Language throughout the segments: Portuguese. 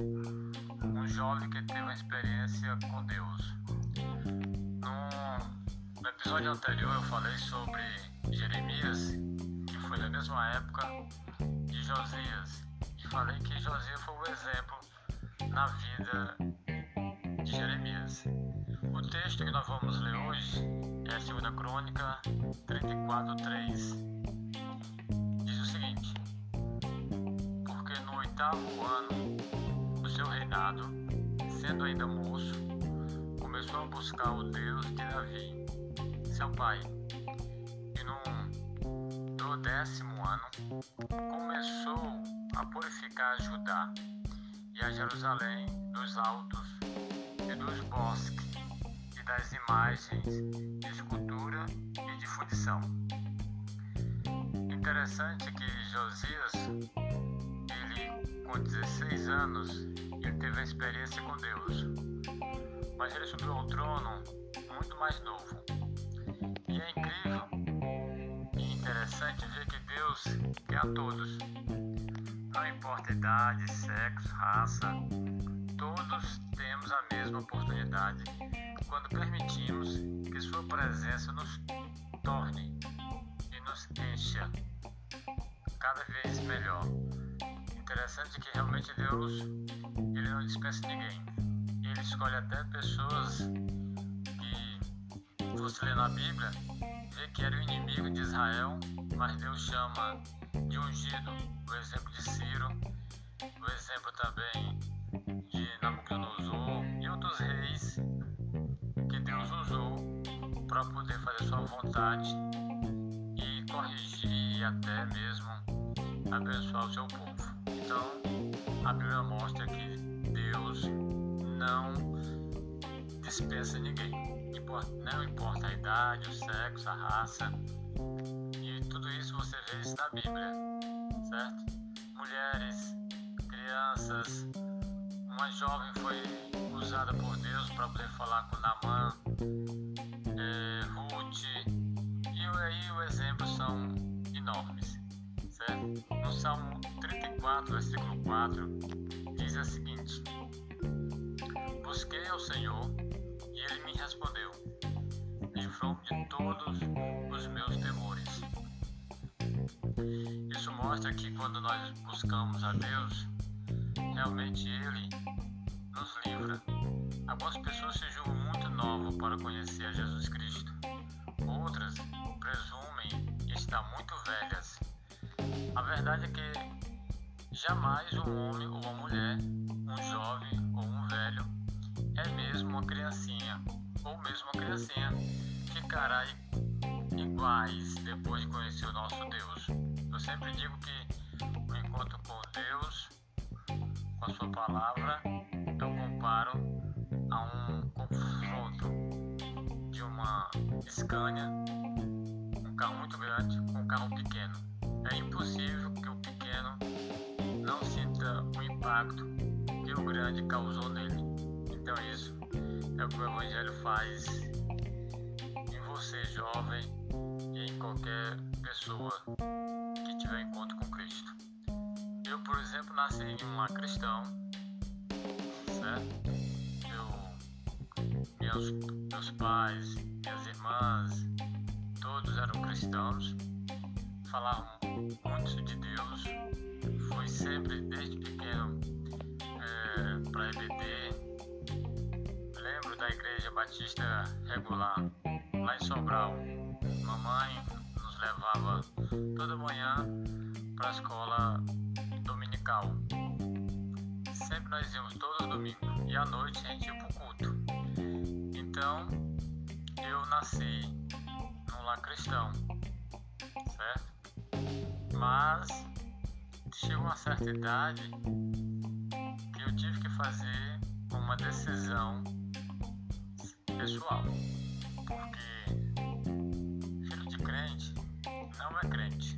um jovem que teve uma experiência com Deus. No, episódio anterior eu falei sobre Jeremias, que foi da mesma época de Josias, e falei que Josias foi o exemplo na vida de Jeremias. O texto que nós vamos ler hoje é a 2 Crônica 34, 3. Diz o seguinte: Porque no oitavo ano seu reinado, sendo ainda moço, começou a buscar o Deus de Davi, seu pai. E no décimo ano, começou a purificar Judá e a Jerusalém dos altos e dos bosques e das imagens de escultura e de fundição. Interessante que Josias, com 16 anos, ele teve a experiência com Deus, mas ele subiu ao trono muito mais novo. E é incrível e interessante ver que Deus quer a todos. Não importa idade, sexo, raça, todos temos a mesma oportunidade quando permitimos que Sua presença nos torne e nos encha cada vez melhor. Interessante que realmente Deus ele não dispensa ninguém. Ele escolhe até pessoas que você lê na Bíblia, vê que era o inimigo de Israel, mas Deus chama de ungido. O exemplo de Ciro, o exemplo também de Nabucodonosor e outros reis que Deus usou para poder fazer sua vontade e corrigir e até mesmo abençoar o seu povo. Então, a Bíblia mostra que Deus não dispensa ninguém. Não importa a idade, o sexo, a raça. E tudo isso você vê isso na Bíblia, certo? Mulheres, crianças, uma jovem foi usada por Deus para poder falar com Namã, é, Ruth, e aí os exemplos são enormes. Certo? No Salmo 34, versículo 4, diz o seguinte: Busquei ao Senhor e ele me respondeu, livrou de todos os meus temores. Isso mostra que quando nós buscamos a Deus, realmente Ele nos livra. Algumas pessoas se julgam muito novas para conhecer a Jesus Cristo. Outras presumem estar muito velhas. A verdade é que jamais um homem ou uma mulher, um jovem ou um velho, é mesmo uma criancinha ou mesmo uma criancinha ficará iguais depois de conhecer o nosso Deus. Eu sempre digo que o encontro com Deus com a sua palavra, eu comparo a um confronto de uma Scania, um carro muito grande, com um carro pequeno. É impossível que o pequeno não sinta o impacto que o grande causou nele. Então isso é o que o Evangelho faz em você, jovem, e em qualquer pessoa que tiver encontro com Cristo. Eu, por exemplo, nasci em uma cristão, certo? Eu, meus, meus pais, minhas irmãs, todos eram cristãos, falavam muito de Deus, fui sempre desde pequeno é, para EBD. Lembro da Igreja Batista Regular, lá em Sobral. Mamãe nos levava toda manhã para a escola dominical. Sempre nós íamos todo domingo e à noite a gente ia pro culto. Então eu nasci num lar cristão? Mas chegou uma certa idade que eu tive que fazer uma decisão pessoal. Porque filho de crente não é crente.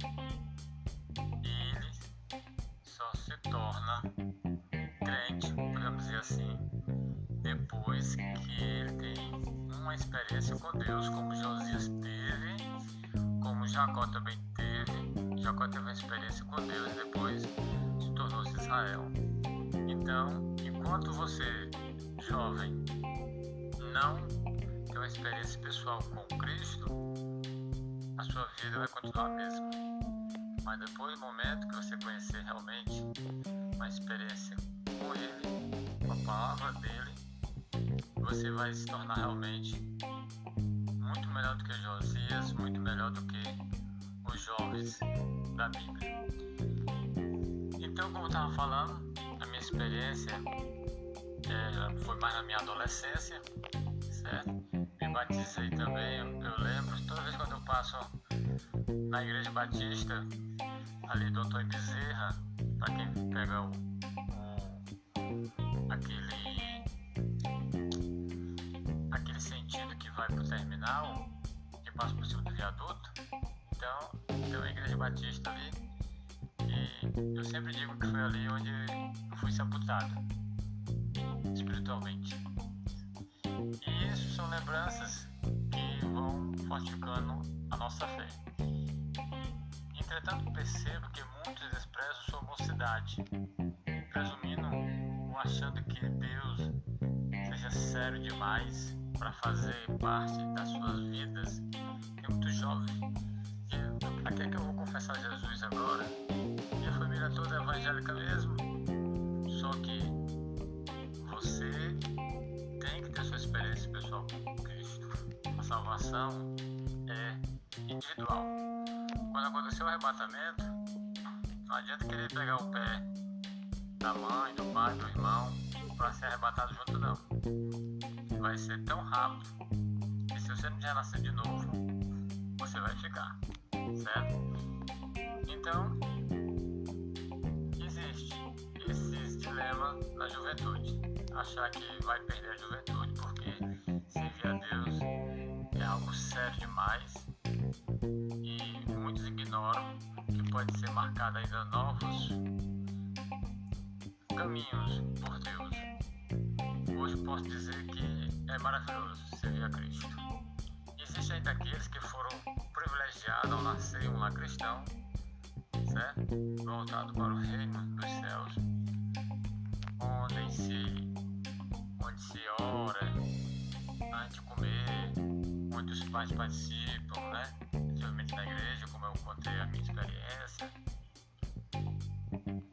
torna crente, podemos dizer assim, depois que ele tem uma experiência com Deus, como Josias teve, como Jacó também teve, Jacó teve uma experiência com Deus e depois se tornou-se Israel. Então, enquanto você, jovem, não tem uma experiência pessoal com Cristo, a sua vida vai continuar a mesma. Mas depois do momento que você conhecer realmente uma experiência com Ele, com a palavra dele, você vai se tornar realmente muito melhor do que Josias, muito melhor do que os jovens da Bíblia. Então, como eu estava falando, a minha experiência é, foi mais na minha adolescência, certo? Me batizei também, eu lembro, toda vez quando eu passo na Igreja Batista, ali do Antônio Bezerra, para quem pega o, o, aquele, aquele sentido que vai para o terminal, que passa por cima do viaduto, então uma Igreja Batista ali, e eu sempre digo que foi ali onde eu fui sepultado espiritualmente. E isso são lembranças que vão fortificando a nossa fé. Entretanto, percebo que muitos expressam sua mocidade, presumindo ou achando que Deus seja sério demais para fazer parte das suas vidas. Tem muitos jovens. E aqui é que eu vou confessar Jesus agora. Minha família toda é evangélica mesmo. Só que você tem que ter sua experiência pessoal com Cristo. A salvação é individual. Quando acontecer o arrebatamento, não adianta querer pegar o pé da mãe, do pai, do irmão para ser arrebatado junto não. Vai ser tão rápido que se você não já nascer de novo, você vai ficar, certo? Então, existe esse dilema na juventude achar que vai perder a juventude porque servir a Deus é algo sério demais e muitos ignoram que pode ser marcado ainda novos caminhos por Deus. Hoje posso dizer que é maravilhoso servir a Cristo. Um lá cristão, certo? Voltado para o reino dos céus, onde se onde se ora antes de comer, onde os pais participam, né? Principalmente na igreja, como eu contei a minha experiência.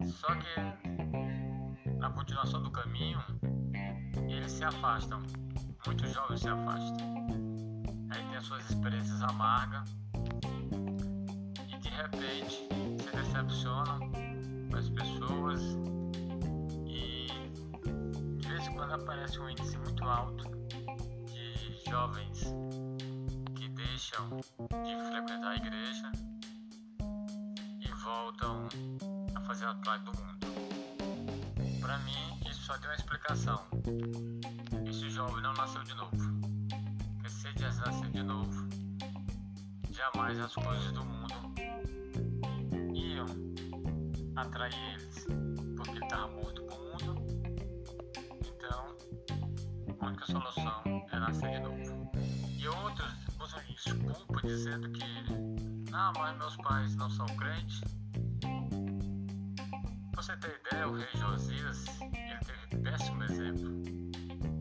Só que na continuação do caminho, eles se afastam. Muitos jovens se afastam. Aí tem as suas experiências amargas repente se decepcionam com as pessoas quando aparece um índice muito alto de jovens que deixam de frequentar a igreja e voltam a fazer a parte do mundo. Para mim, isso só tem uma explicação. Esse jovem não nasceu de novo. Porque se ele de novo, jamais as coisas do mundo atrair eles, porque ele estava morto com o mundo a única solução é nascer de novo. E outros usam desculpa dizendo que, não, mas meus pais não são crentes. Pra você ter ideia, o rei Josias, ele teve péssimo exemplo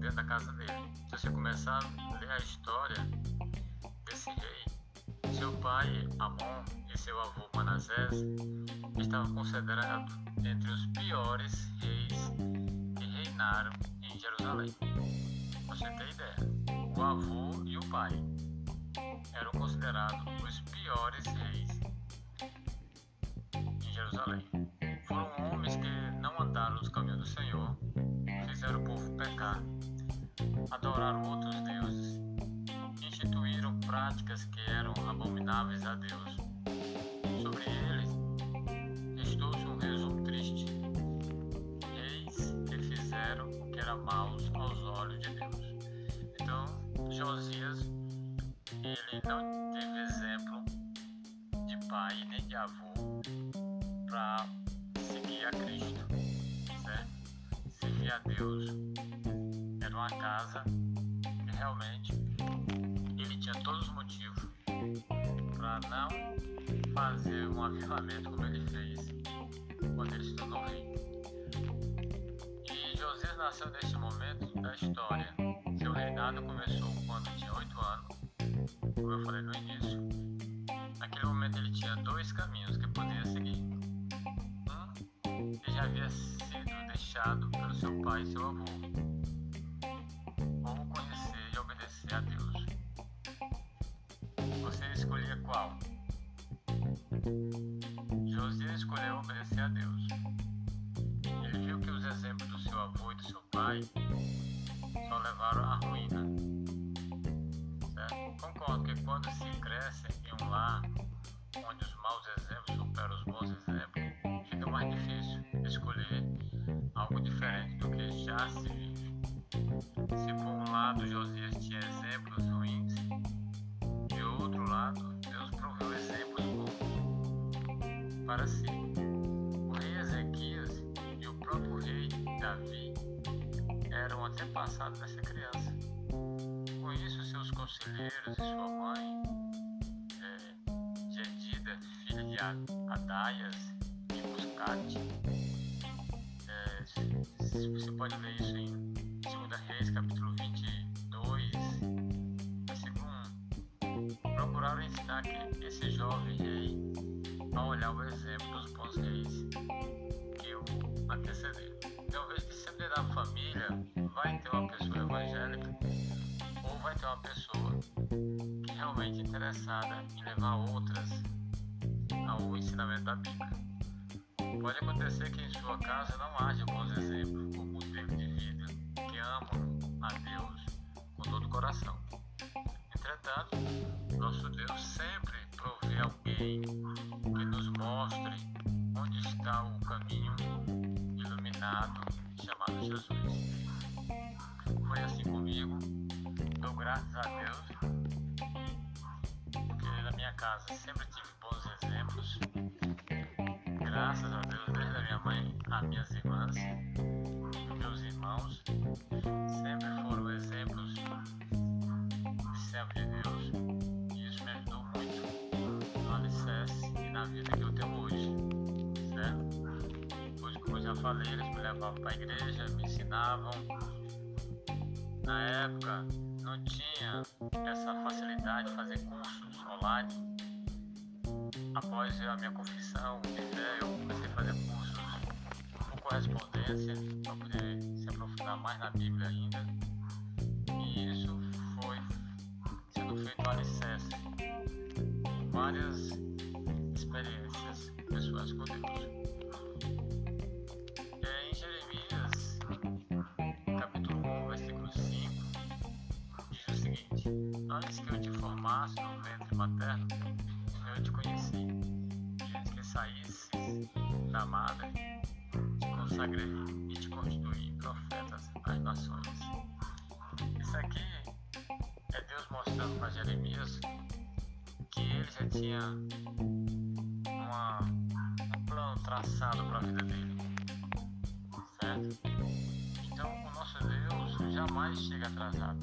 dentro da casa dele. Se você começar a ler a história desse rei, seu pai, Amon, seu avô, Manassés, estavam considerados entre os piores reis que reinaram em Jerusalém você ter ideia, o avô e o pai eram considerados os piores reis em Jerusalém. Foram homens que não andaram nos caminhos do Senhor, fizeram o povo pecar, adoraram outros deuses, instituíram práticas que eram abomináveis a Deus. Sobre eles, estou-se um resumo triste. Reis que fizeram o que era mal aos olhos de Deus. Josias, ele não teve exemplo de pai nem de avô para seguir a Cristo, certo? Seguir a Deus. Era uma casa que realmente tinha todos os motivos para não fazer uma avivamento como ele fez quando ele se tornou rei. E Josias nasceu neste momento da história. Seu reinado começou quando tinha oito anos, como eu falei no início. Naquele momento ele tinha dois caminhos que podia seguir. Um, ele já havia sido deixado pelo seu pai e seu avô, qual? Escolheu obedecer a Deus. Ele viu que os exemplos do seu avô e do seu pai só levaram à ruína. Certo? Concordo que quando se cresce em um lar onde os maus exemplos superam os bons exemplos, fica mais difícil escolher algo diferente do que já se vive. Se por um lado Josias conselheiros e sua mãe, é, Jedida, filha de Adaias e Muscate, é, você pode ver isso interessada em levar outras ao ensinamento da Bíblia. Pode acontecer que em sua casa não haja bons exemplos ou modelo de vida que amam a Deus com todo o coração. Entretanto, nosso Deus sempre provê alguém que nos mostre onde está o caminho iluminado chamado Jesus. Foi assim comigo. Dou graças a Deus, casa sempre tive bons exemplos. Graças a Deus, desde a minha mãe, as minhas irmãs, meus irmãos, sempre foram exemplos de servo de Deus. E isso me ajudou muito no alicerce e na vida que eu tenho hoje. Certo? Hoje, como eu já falei, eles me levavam para a igreja, me ensinavam. Na época, não tinha essa facilidade de fazer cursos online. Após a minha confissão de fé, eu comecei a fazer cursos por correspondência para poder se aprofundar mais na Bíblia ainda. E isso foi sendo feito no alicerce. Várias formasse no ventre materno, eu te conheci. E antes que saísse da madre, te consagrei e te constituí profetas às nações. Isso aqui é Deus mostrando para Jeremias que ele já tinha uma, um plano traçado para a vida dele. Certo? Então, o nosso Deus jamais chega atrasado.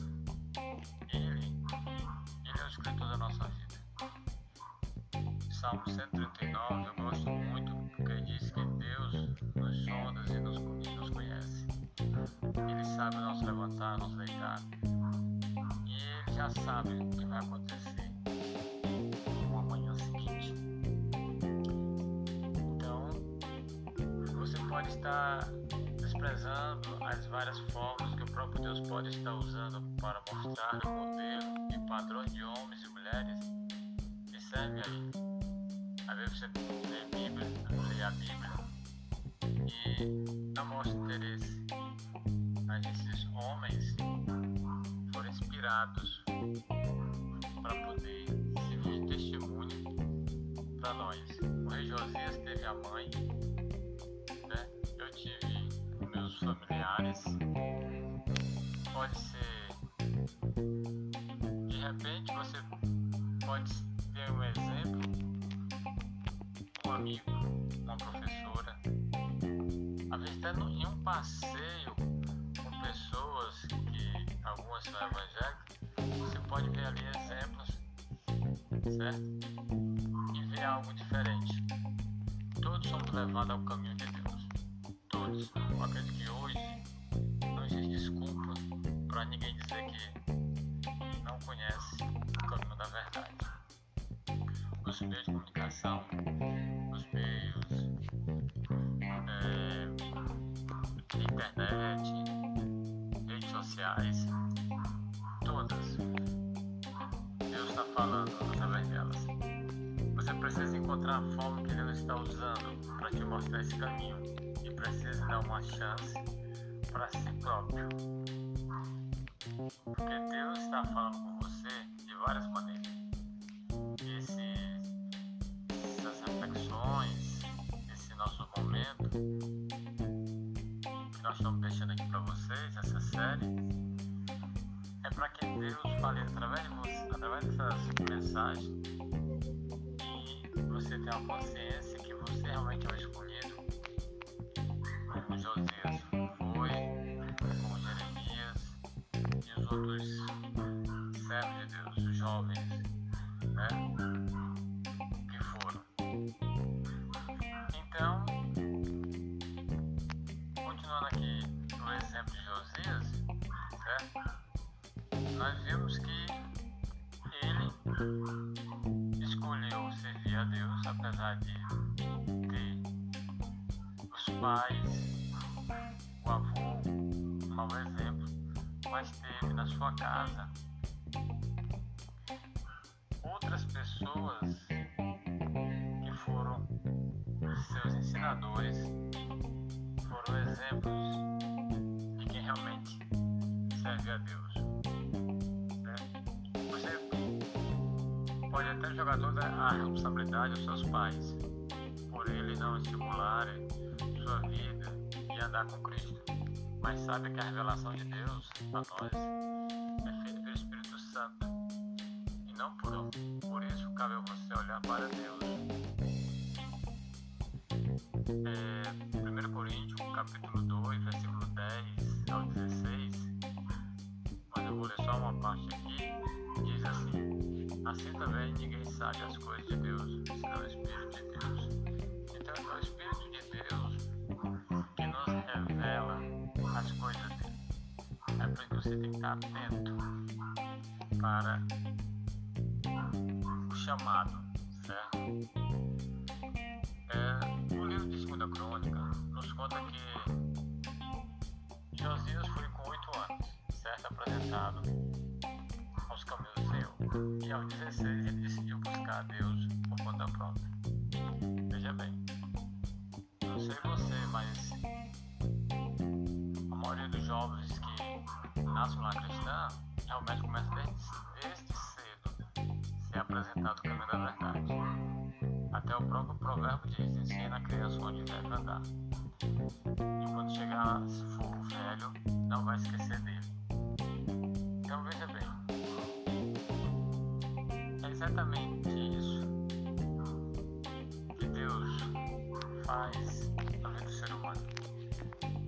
Salmo 139 eu gosto muito porque diz que Deus nos sonda e nos, e nos conhece. Ele sabe nos levantar, nos deitar. E ele já sabe o que vai acontecer no amanhã seguinte. Então, você pode estar desprezando as várias formas que o próprio Deus pode estar usando para mostrar o modelo e padrões de homens e mulheres que servem a Ele. Às vezes você lê a Bíblia, lê a Bíblia e não mostra interesse. Mas esses homens foram inspirados para poder servir de testemunho para nós. O rei Josias teve a mãe, né? eu tive meus familiares. Pode ser, de repente você pode ter um exemplo um amigo, uma professora, até em um passeio com pessoas que algumas são evangélicas, você pode ver ali exemplos, certo? E ver algo diferente. todos somos levados ao caminho de Deus. Todos. Eu acredito que hoje não existe desculpa para ninguém dizer que não conhece o caminho da verdade. Os meios de comunicação, todas. Deus está falando através delas. Você precisa encontrar a forma que Deus está usando para te mostrar esse caminho e precisa dar uma chance para si próprio. Porque Deus está falando com você de várias maneiras. Esses, essas reflexões, esse nosso momento Deus fale através de você, através dessas mensagens você tenha consciência que você realmente é o escolhido, como Josias foi, como Jeremias e os outros Nós vimos que ele servir a Deus, apesar de ter os pais, o avô, mau exemplo, mas teve na sua casa. Outras pessoas que foram seus ensinadores, foram exemplos responsabilidade aos seus pais, por eles não estimularem sua vida e andar com Cristo. Mas sabe que a revelação de Deus a nós é feita pelo Espírito Santo e não por um. Por isso cabe você olhar para Deus. É, 1 Coríntios, capítulo 2, versículo 10 ao 16, mas eu vou ler só uma parte aqui, diz assim. Assim também ninguém sabe as coisas de Deus, senão o Espírito de Deus. Então é o Espírito de Deus que nos revela as coisas dele. É por isso que você tem que estar atento para o chamado, certo? É, o livro de Segunda Crônica nos conta que Josias foi com oito anos, certo? Apresentado e aos 16 ele decidiu buscar a Deus por conta própria. Veja bem, não sei você, mas a maioria dos jovens que nascem lá cristã realmente começa desde, desde cedo ser apresentado o caminho da verdade. Até o próprio provérbio diz, ensina a criança onde deve andar. E quando chegar, se for velho, não vai esquecer dele. Então veja bem, exatamente isso que Deus faz na vida do ser humano.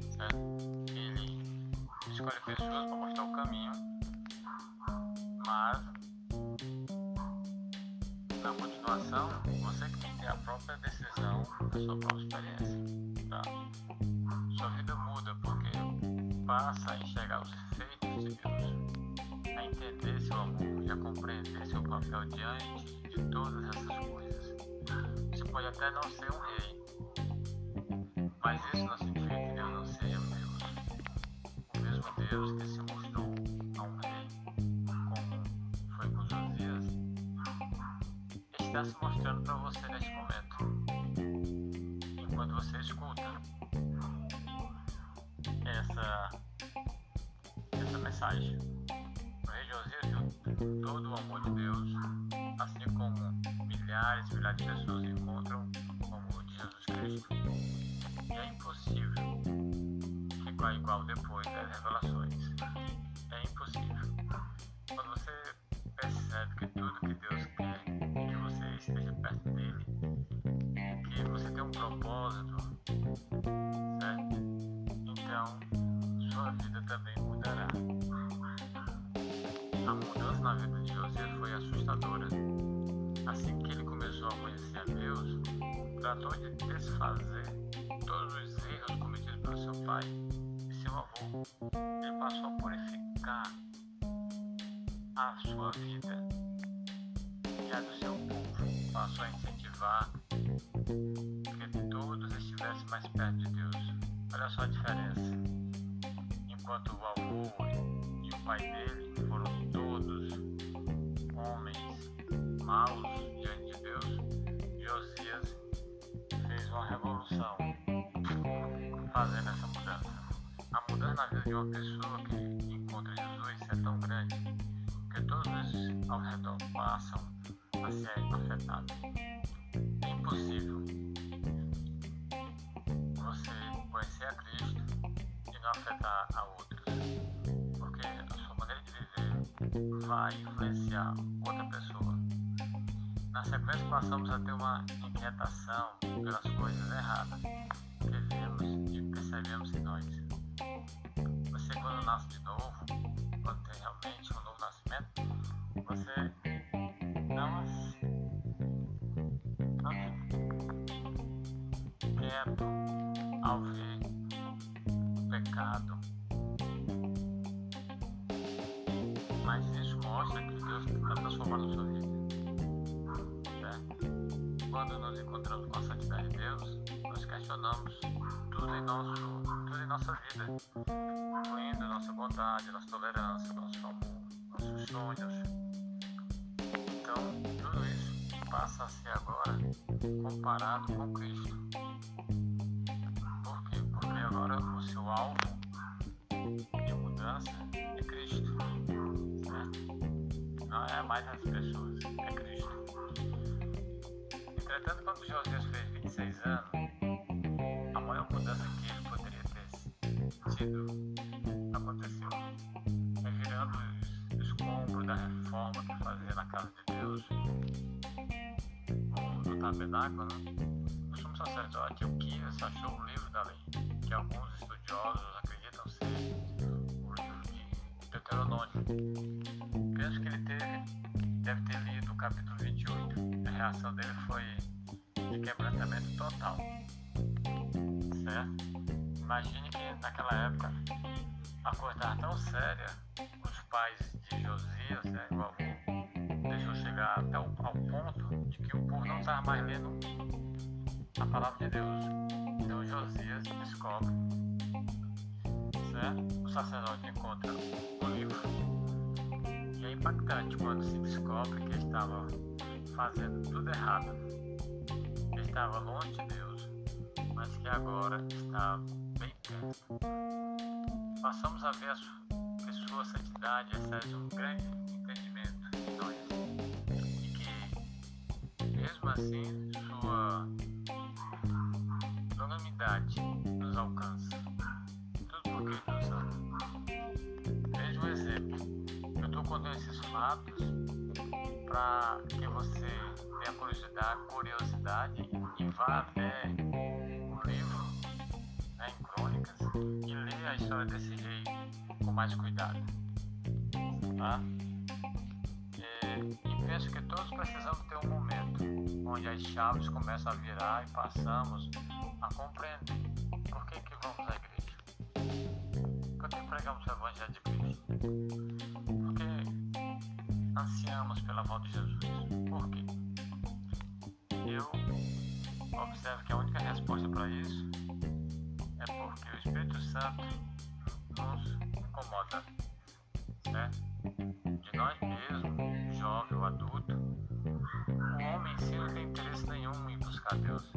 Certo? Ele escolhe pessoas para mostrar o caminho, mas na continuação você que tem que ter a própria decisão da sua própria experiência. Tá? Sua vida muda porque passa a enxergar os efeitos de Deus a entender seu amor a compreender seu papel diante de todas essas coisas. Você pode até não ser um rei, mas isso não significa que Deus não seja Deus. O mesmo Deus que se mostrou a um rei, como foi com Josias, está se mostrando para você neste momento, enquanto você escuta essa, essa mensagem todo o amor de Deus, assim como milhares e milhares de pessoas encontram o de Jesus Cristo. E é impossível igual igual depois das revelações. É impossível. Quando você percebe que tudo que Deus quer é que você esteja perto dele, que você tem um propósito, tratou de desfazer todos os erros cometidos pelo seu pai e seu avô. Ele passou a purificar a sua vida e a do seu povo. Passou a incentivar que todos estivessem mais perto de Deus. Olha só a diferença. Enquanto o avô e o pai dele na vida de uma pessoa que encontra Jesus é tão grande que todos ao redor passam a ser afetados. É impossível você conhecer a Cristo e não afetar a outros, porque a sua maneira de viver vai influenciar outra pessoa. Na sequência, passamos a ter uma inquietação pelas coisas erradas que vemos e percebemos em nós. Você, quando nasce de novo, quando tem realmente um novo nascimento, você não, não fica quieto ao ver o pecado. Mas isso mostra que Deus está transformando a sua vida quando nos encontramos com a santidade de Deus, nós questionamos tudo em, nosso, tudo em nossa vida, incluindo nossa bondade, nossa tolerância, nosso amor, nossos sonhos. Então, tudo isso passa a ser agora comparado com Cristo. Por quê? Porque agora o seu alvo de mudança é Cristo. Certo? Não é mais as pessoas, é Cristo. Entretanto, quando Josias fez 26 anos, aconteceu. Revirando os escombros da reforma que fazia na casa de Deus, no tabernáculo, né? o sumo sacerdote Euquias achou o livro da lei, que alguns estudiosos acreditam ser o livro de Deuteronômio. Penso que ele teve, deve ter lido o capítulo 28. A reação dele foi de quebrantamento total. Certo? Imagine que naquela época a coisa estava tão séria, os pais de Josias, né, avô, deixou chegar até o, ao ponto de que o povo não estava mais lendo a palavra de Deus. Então Josias descobre, certo? O sacerdote encontra o livro. E é impactante quando se descobre que estava fazendo tudo errado estava longe de Deus, mas que agora está. Passamos a ver que sua santidade excede um grande entendimento em nós e que, mesmo assim, sua longanimidade nos alcança. Tudo porque Deus ama. Veja um exemplo. Eu estou contando esses fatos para que você tenha curiosidade, curiosidade e vá até e leia a história desse rei com mais cuidado. Tá? E, e penso que todos precisamos ter um momento onde as chaves começam a virar e passamos a compreender por que, que vamos à igreja. Por que pregamos o Evangelho de Cristo? ansiamos pela volta de Jesus. Por quê? Eu observo que a única resposta para isso é Santo nos incomoda, certo? De nós mesmos, jovem ou adulto, o homem em si não tem interesse nenhum em buscar Deus.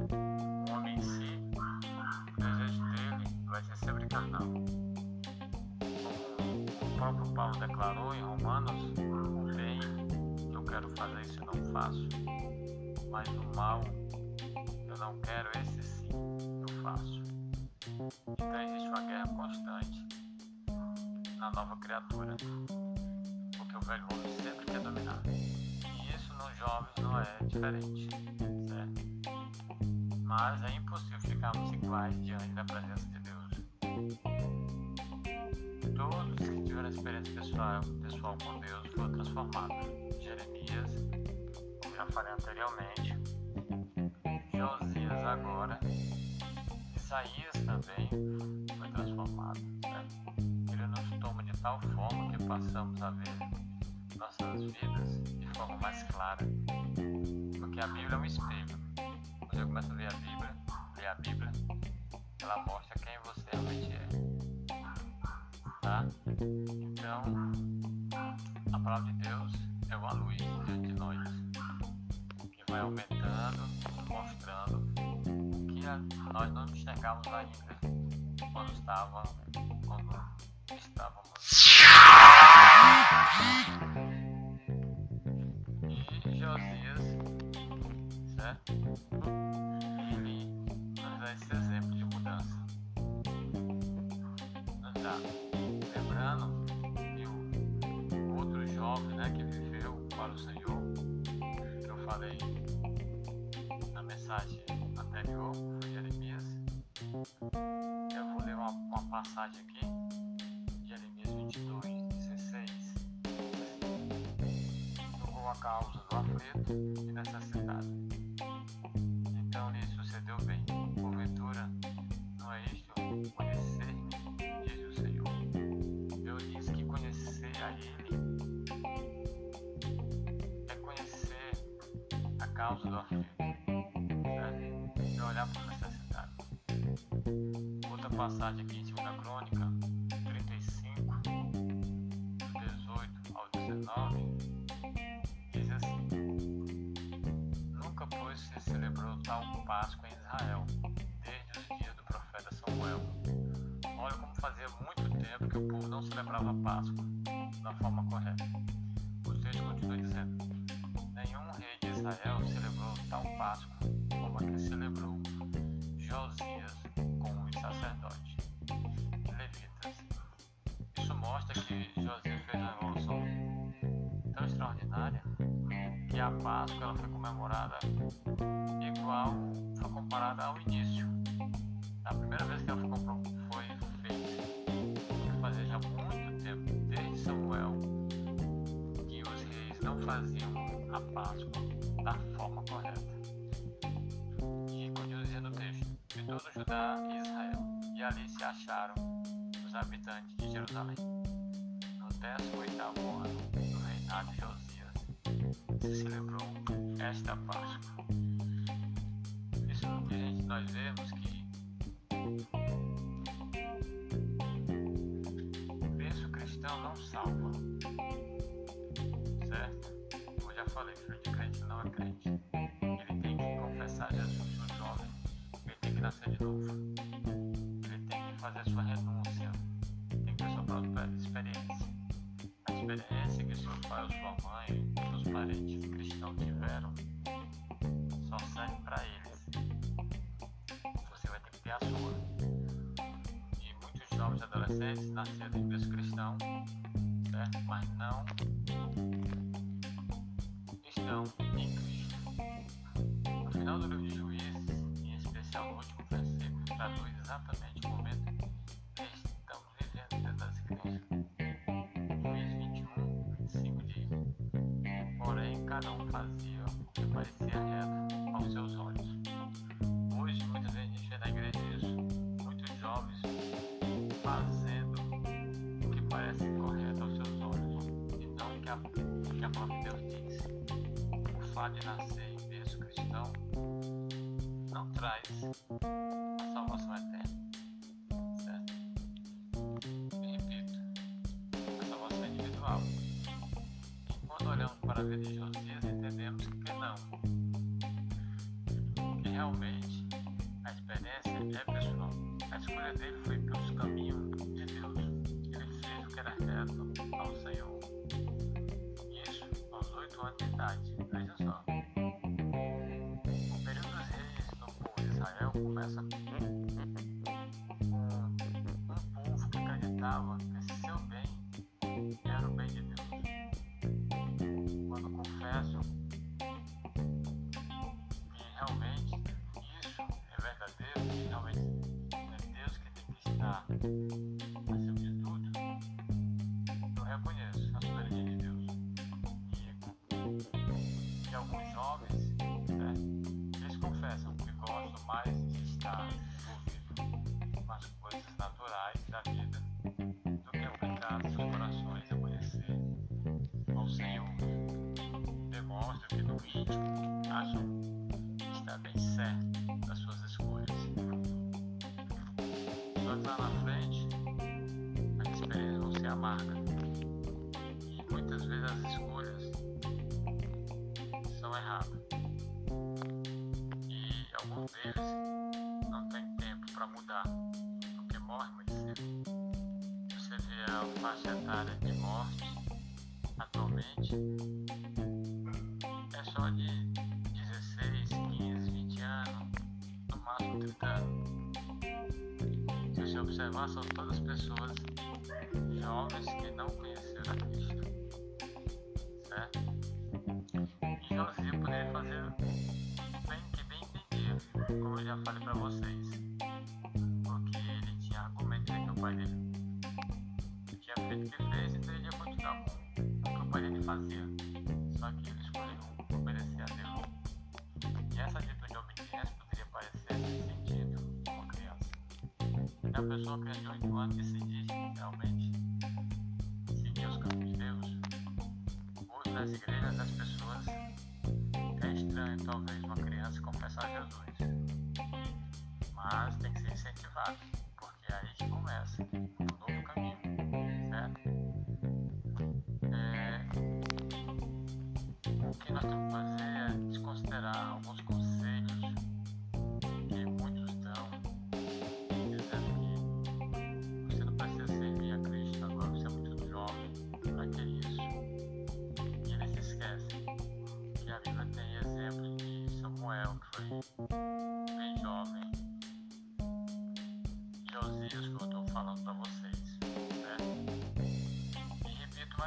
Então existe uma guerra constante na nova criatura. Porque o velho homem sempre quer dominar. E isso nos jovens não é diferente. Certo? Mas é impossível ficarmos iguais diante da presença de Deus. Todos que tiveram experiência pessoal, pessoal com Deus foram transformados. Jeremias, como já falei anteriormente, Josias, agora, Isaías também foi transformado. Né? Ele nos toma de tal forma que passamos a ver nossas vidas de forma mais clara. Porque a Bíblia é um espelho. Quando eu começo a ver a Bíblia, ler a Bíblia, ela mostra quem você realmente é. Tá? Então, a palavra de Deus é uma luz ainda quando estávamos, 22, 16. Jogou a causa do aflito e necessidade. Então lhe sucedeu bem. Porventura, não é isto conhecer-me, diz o Senhor. Eu disse que conhecer a Ele é conhecer a causa do aflito. Certo? E olhar para a necessidade. Outra passagem aqui em 2 Crônica o povo não celebrava a Páscoa da forma correta. O texto continua dizendo: Nenhum rei de Israel celebrou tal Páscoa como a que celebrou Josias com os sacerdotes levitas. Isso mostra que Josias fez uma evolução tão extraordinária que a Páscoa ela foi comemorada igual, foi comparada ao início. A primeira vez que ela foi, foi fazia já muito tempo, desde Samuel, que os reis não faziam a Páscoa da forma correta. E continua dizendo o texto, de todo Judá e Israel, e ali se acharam os habitantes de Jerusalém. No 18 ano do reinado de Josias, se celebrou esta Páscoa. Isso gente, nós vemos que cristão não salva. Certo? Como eu já falei, filho de crente não é crente. Ele tem que confessar Jesus no jovem. Ele tem que nascer de novo. Ele tem que fazer sua renúncia. Tem que ter sua própria experiência. A experiência que seu pai ou sua mãe, seus parentes cristãos tiveram, só serve para eles. Jovens adolescentes nasceram em berço cristão, certo? Mas não estão em Cristo. No final do livro de Juízes, em especial no último versículo, traduz exatamente o momento que estamos vivendo dentro das igrejas. Juízes 21, 25 diz: Porém, cada um fazia O anos de idade. Veja só. O período dos reis no povo de Israel começa com Alguns deles não têm tempo para mudar, porque morrem muito cedo. Você vê a faixa etária de morte atualmente é só de 16, 15, 20 anos, no máximo 30 anos. Se você observar, são todas pessoas jovens que não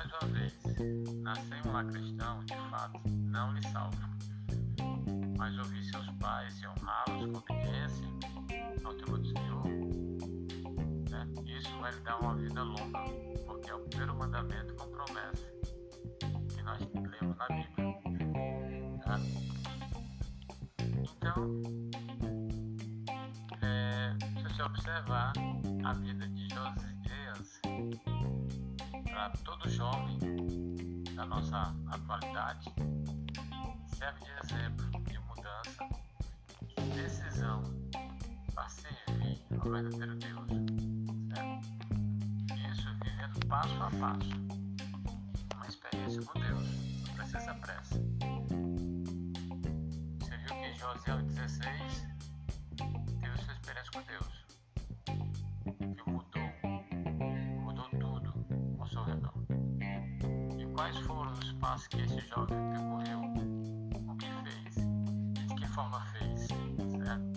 mais uma vez: nascer um lar cristão, de fato, não lhe salva. Mas ouvir seus pais e honrá-los com obediência ao temor do Senhor, né? isso vai lhe dar uma vida longa, porque é o primeiro mandamento com promessa que nós lemos na Bíblia. Tá? Então, é, se você observar todo jovem da nossa atualidade, serve de exemplo de mudança, de decisão para servir ao verdadeiro Deus. Certo? Isso vivendo passo a passo, uma experiência com Deus, não precisa pressa. Você viu que José 16 teve sua experiência com Deus, que esse jovem percorreu? O que fez? De que forma fez? Certo?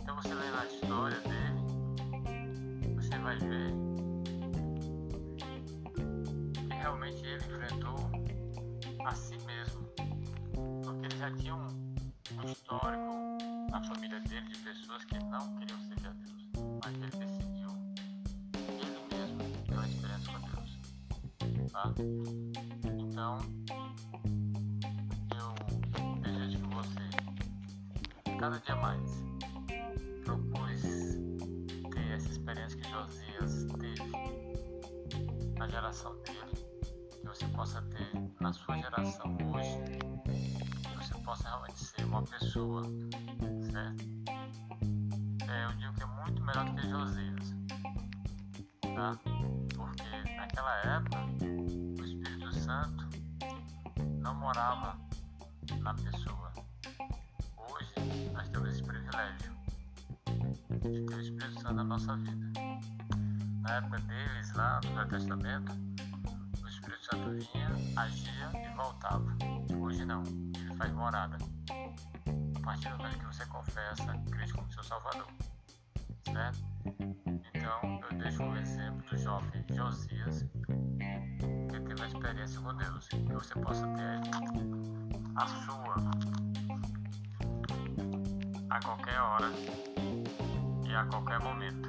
Então você lê na história dele, você vai ver que realmente ele enfrentou a si mesmo, porque ele já tinha um, um histórico na família dele de pessoas que não queriam servir a Deus, mas ele decidiu ele mesmo ter uma experiência com Deus. Tá? Josias teve na geração dele, que você possa ter na sua geração hoje, que você possa realmente ser uma pessoa, certo? É, eu digo que é muito melhor do que Josias, tá? Porque naquela época o Espírito Santo não morava na pessoa. De ter o Espírito Santo na nossa vida. Na época deles, lá no Velho Testamento, o Espírito Santo vinha, agia e voltava. Hoje não, ele faz morada. A partir do momento que você confessa Cristo como seu Salvador. Certo? Então, eu deixo o exemplo do jovem Josias, que teve uma experiência com Deus, que você possa ter a sua a qualquer hora e a qualquer momento.